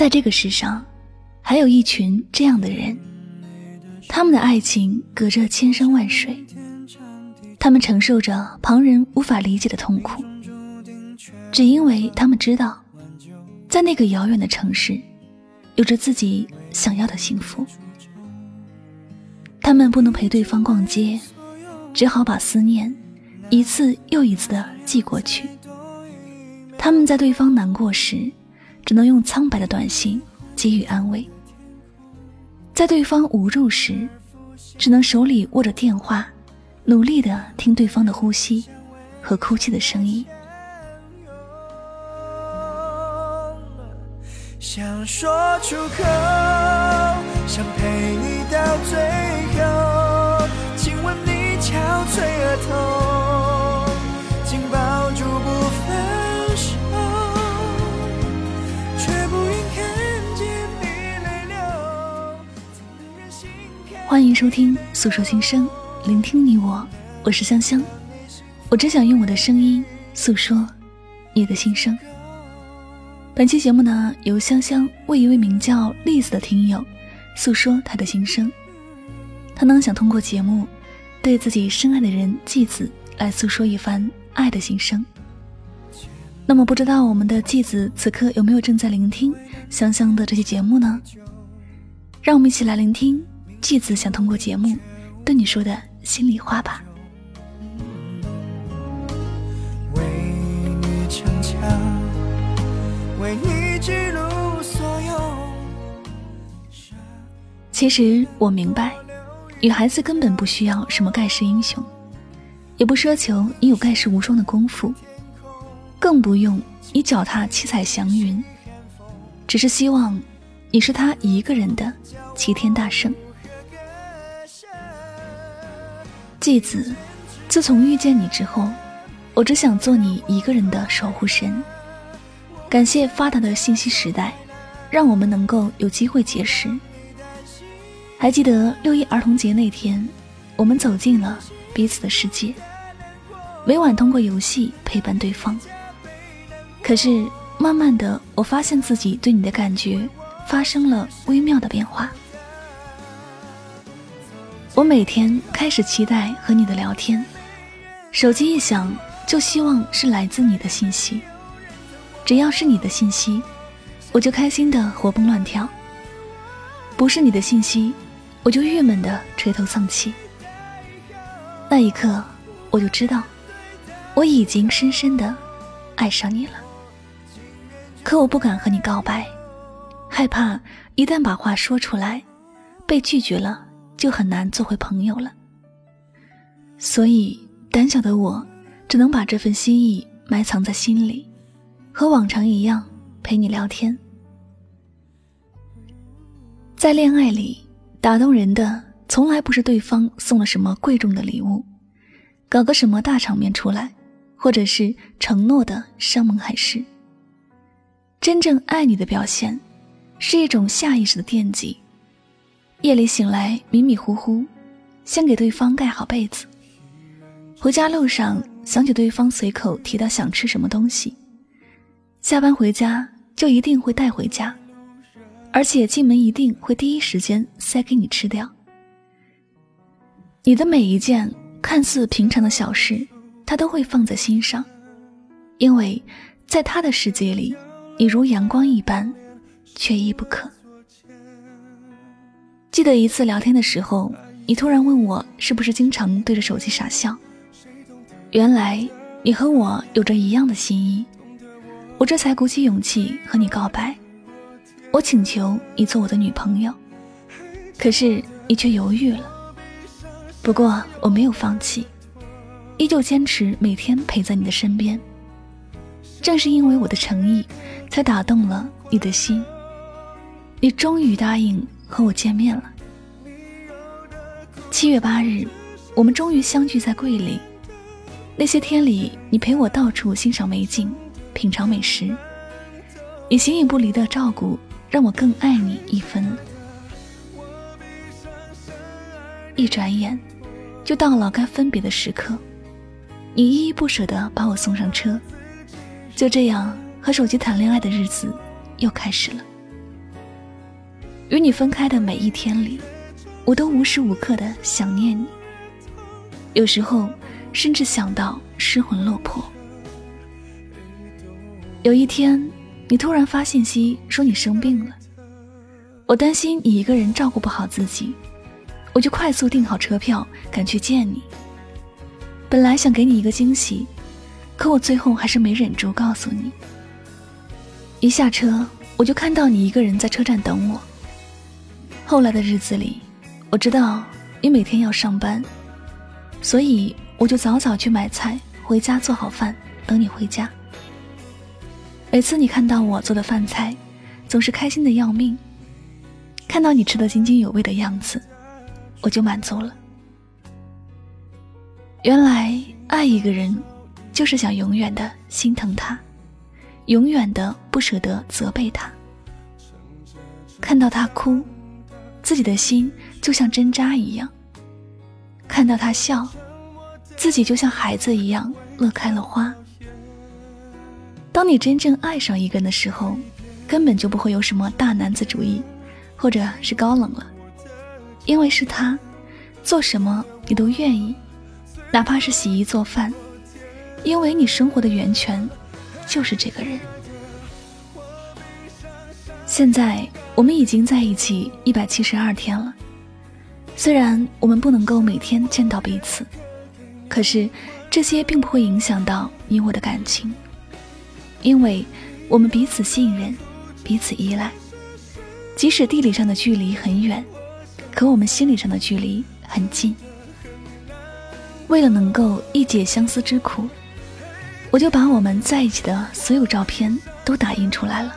在这个世上，还有一群这样的人，他们的爱情隔着千山万水，他们承受着旁人无法理解的痛苦，只因为他们知道，在那个遥远的城市，有着自己想要的幸福。他们不能陪对方逛街，只好把思念一次又一次的寄过去。他们在对方难过时，只能用苍白的短信给予安慰；在对方无助时，只能手里握着电话，努力的听对方的呼吸和哭泣的声音。想说出口，想陪你到最后，亲吻你憔悴额头，欢迎收听《诉说心声》，聆听你我，我是香香，我只想用我的声音诉说你的心声。本期节目呢，由香香为一位名叫栗子的听友诉说他的心声。他呢想通过节目，对自己深爱的人继子来诉说一番爱的心声。那么，不知道我们的继子此刻有没有正在聆听香香的这期节目呢？让我们一起来聆听继子想通过节目对你说的心里话吧。为你逞强。为你记录所有。其实我明白，女孩子根本不需要什么盖世英雄，也不奢求你有盖世无双的功夫，更不用你脚踏七彩祥云，只是希望你是他一个人的齐天大圣。继子，自从遇见你之后，我只想做你一个人的守护神。感谢发达的信息时代，让我们能够有机会结识。还记得六一儿童节那天，我们走进了彼此的世界，每晚通过游戏陪伴对方。可是慢慢的，我发现自己对你的感觉发生了微妙的变化。我每天开始期待和你的聊天，手机一响就希望是来自你的信息。只要是你的信息，我就开心的活蹦乱跳；不是你的信息，我就郁闷的垂头丧气。那一刻，我就知道，我已经深深的爱上你了。可我不敢和你告白，害怕一旦把话说出来，被拒绝了，就很难做回朋友了。所以，胆小的我，只能把这份心意埋藏在心里。和往常一样陪你聊天，在恋爱里打动人的从来不是对方送了什么贵重的礼物，搞个什么大场面出来，或者是承诺的山盟海誓。真正爱你的表现，是一种下意识的惦记。夜里醒来迷迷糊糊，先给对方盖好被子；回家路上想起对方随口提到想吃什么东西。下班回家就一定会带回家，而且进门一定会第一时间塞给你吃掉。你的每一件看似平常的小事，他都会放在心上，因为在他的世界里，你如阳光一般，缺一不可。记得一次聊天的时候，你突然问我是不是经常对着手机傻笑，原来你和我有着一样的心意。我这才鼓起勇气和你告白，我请求你做我的女朋友，可是你却犹豫了。不过我没有放弃，依旧坚持每天陪在你的身边。正是因为我的诚意，才打动了你的心。你终于答应和我见面了。七月八日，我们终于相聚在桂林。那些天里，你陪我到处欣赏美景。品尝美食，你形影不离的照顾，让我更爱你一分。一转眼，就到了该分别的时刻，你依依不舍的把我送上车，就这样和手机谈恋爱的日子又开始了。与你分开的每一天里，我都无时无刻的想念你。有时候甚至想到失魂落魄。有一天，你突然发信息说你生病了，我担心你一个人照顾不好自己，我就快速订好车票赶去见你。本来想给你一个惊喜，可我最后还是没忍住告诉你。一下车，我就看到你一个人在车站等我。后来的日子里，我知道你每天要上班，所以我就早早去买菜，回家做好饭等你回家。每次你看到我做的饭菜，总是开心的要命。看到你吃的津津有味的样子，我就满足了。原来爱一个人，就是想永远的心疼他，永远的不舍得责备他。看到他哭。自己的心就像针扎一样，看到他笑，自己就像孩子一样乐开了花。当你真正爱上一个人的时候，根本就不会有什么大男子主义，或者是高冷了，因为是他，做什么你都愿意，哪怕是洗衣做饭，因为你生活的源泉就是这个人。现在。我们已经在一起一百七十二天了，虽然我们不能够每天见到彼此，可是这些并不会影响到你我的感情，因为我们彼此信任，彼此依赖。即使地理上的距离很远，可我们心理上的距离很近。为了能够一解相思之苦，我就把我们在一起的所有照片都打印出来了。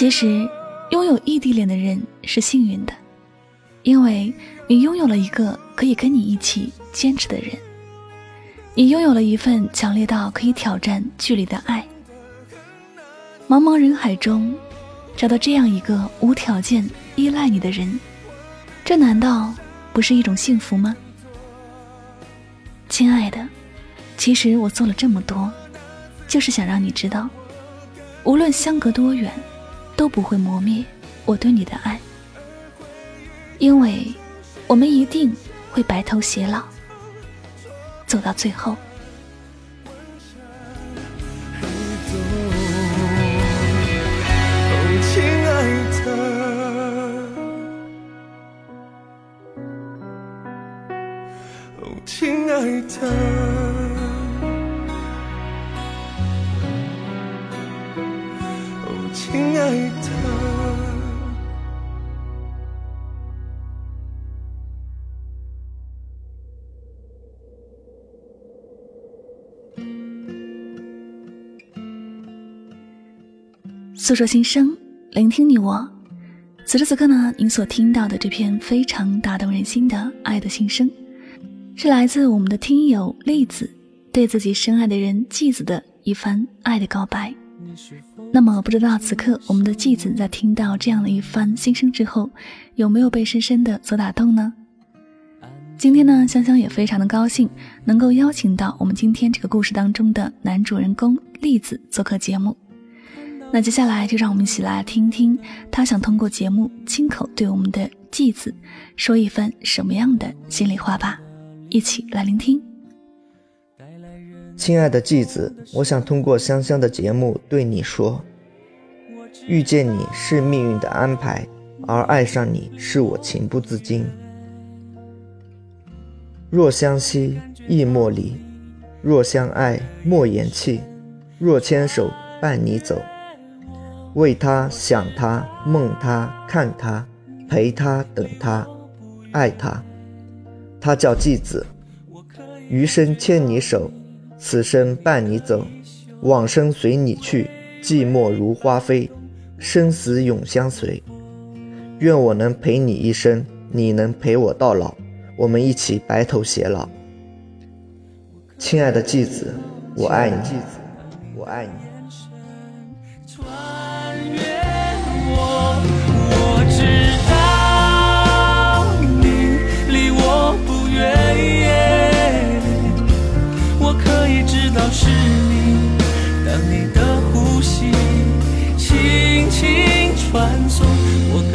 其实，拥有异地恋的人是幸运的，因为你拥有了一个可以跟你一起坚持的人，你拥有了一份强烈到可以挑战距离的爱。茫茫人海中，找到这样一个无条件依赖你的人，这难道不是一种幸福吗？亲爱的，其实我做了这么多，就是想让你知道，无论相隔多远。都不会磨灭我对你的爱，因为我们一定会白头偕老，走到最后。诉说心声，聆听你我。此时此刻呢，您所听到的这篇非常打动人心的爱的心声，是来自我们的听友栗子对自己深爱的人季子的一番爱的告白。那么，不知道此刻我们的继子在听到这样的一番心声之后，有没有被深深的所打动呢？今天呢，香香也非常的高兴，能够邀请到我们今天这个故事当中的男主人公栗子做客节目。那接下来就让我们一起来听听他想通过节目亲口对我们的继子说一番什么样的心里话吧，一起来聆听。亲爱的继子，我想通过香香的节目对你说：遇见你是命运的安排，而爱上你是我情不自禁。若相惜，亦莫离；若相爱，莫言弃。若牵手，伴你走。为他想他，梦他，看他，陪他，等他，爱他。他叫继子，余生牵你手。此生伴你走，往生随你去，寂寞如花飞，生死永相随。愿我能陪你一生，你能陪我到老，我们一起白头偕老。亲爱的继子，我爱你，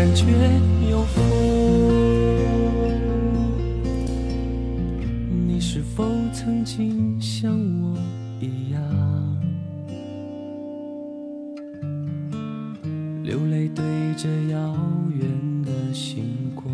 感觉有风你是否曾经像我一样流泪对着遥远的星光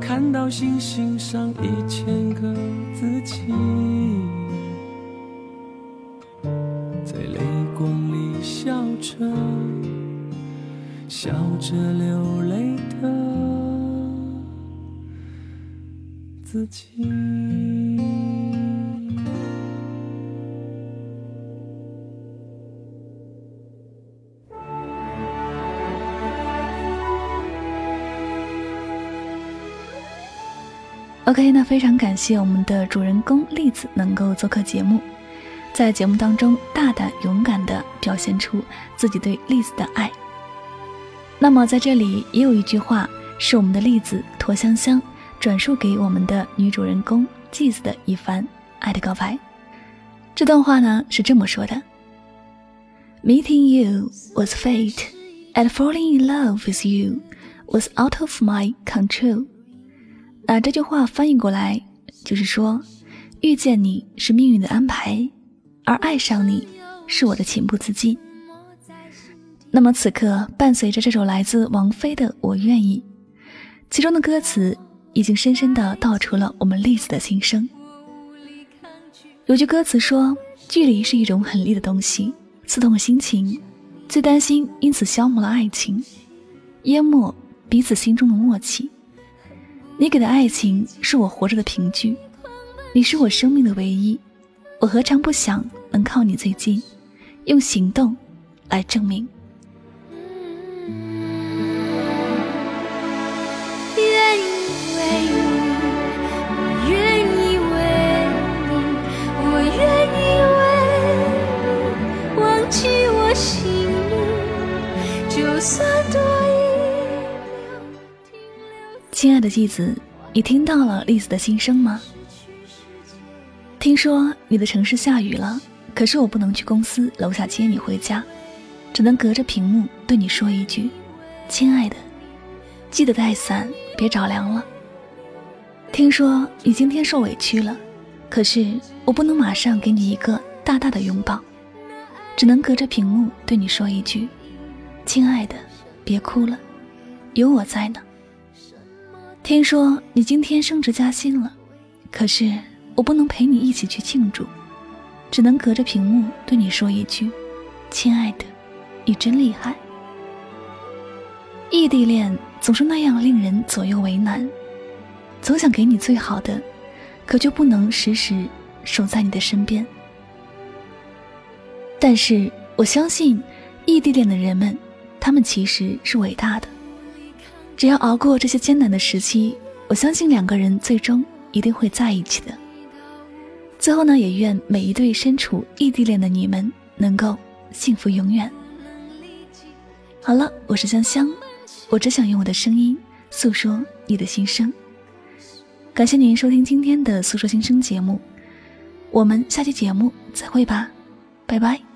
看到星星上一千个自己。着，笑着流泪的自己。OK，那非常感谢我们的主人公栗子能够做客节目，在节目当中大胆勇敢地表现出自己对栗子的爱。那么在这里也有一句话是我们的栗子驼香香转述给我们的女主人公季子的一番爱的告白。这段话呢是这么说的：“Meeting you was fate, and falling in love with you was out of my control。”那这句话翻译过来就是说，遇见你是命运的安排，而爱上你是我的情不自禁。那么此刻，伴随着这首来自王菲的《我愿意》，其中的歌词已经深深的道出了我们栗子的心声。有句歌词说：“距离是一种很厉的东西，刺痛了心情，最担心因此消磨了爱情，淹没彼此心中的默契。”你给的爱情是我活着的凭据，你是我生命的唯一，我何尝不想能靠你最近，用行动来证明。愿意为你，我愿意为你，我愿意为你忘记我心里，就算多。亲爱的继子，你听到了栗子的心声吗？听说你的城市下雨了，可是我不能去公司楼下接你回家，只能隔着屏幕对你说一句：“亲爱的，记得带伞，别着凉了。”听说你今天受委屈了，可是我不能马上给你一个大大的拥抱，只能隔着屏幕对你说一句：“亲爱的，别哭了，有我在呢。”听说你今天升职加薪了，可是我不能陪你一起去庆祝，只能隔着屏幕对你说一句：“亲爱的，你真厉害。”异地恋总是那样令人左右为难，总想给你最好的，可就不能时时守在你的身边。但是我相信，异地恋的人们，他们其实是伟大的。只要熬过这些艰难的时期，我相信两个人最终一定会在一起的。最后呢，也愿每一对身处异地恋的你们能够幸福永远。好了，我是香香，我只想用我的声音诉说你的心声。感谢您收听今天的诉说心声节目，我们下期节目再会吧，拜拜。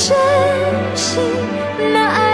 真心，那爱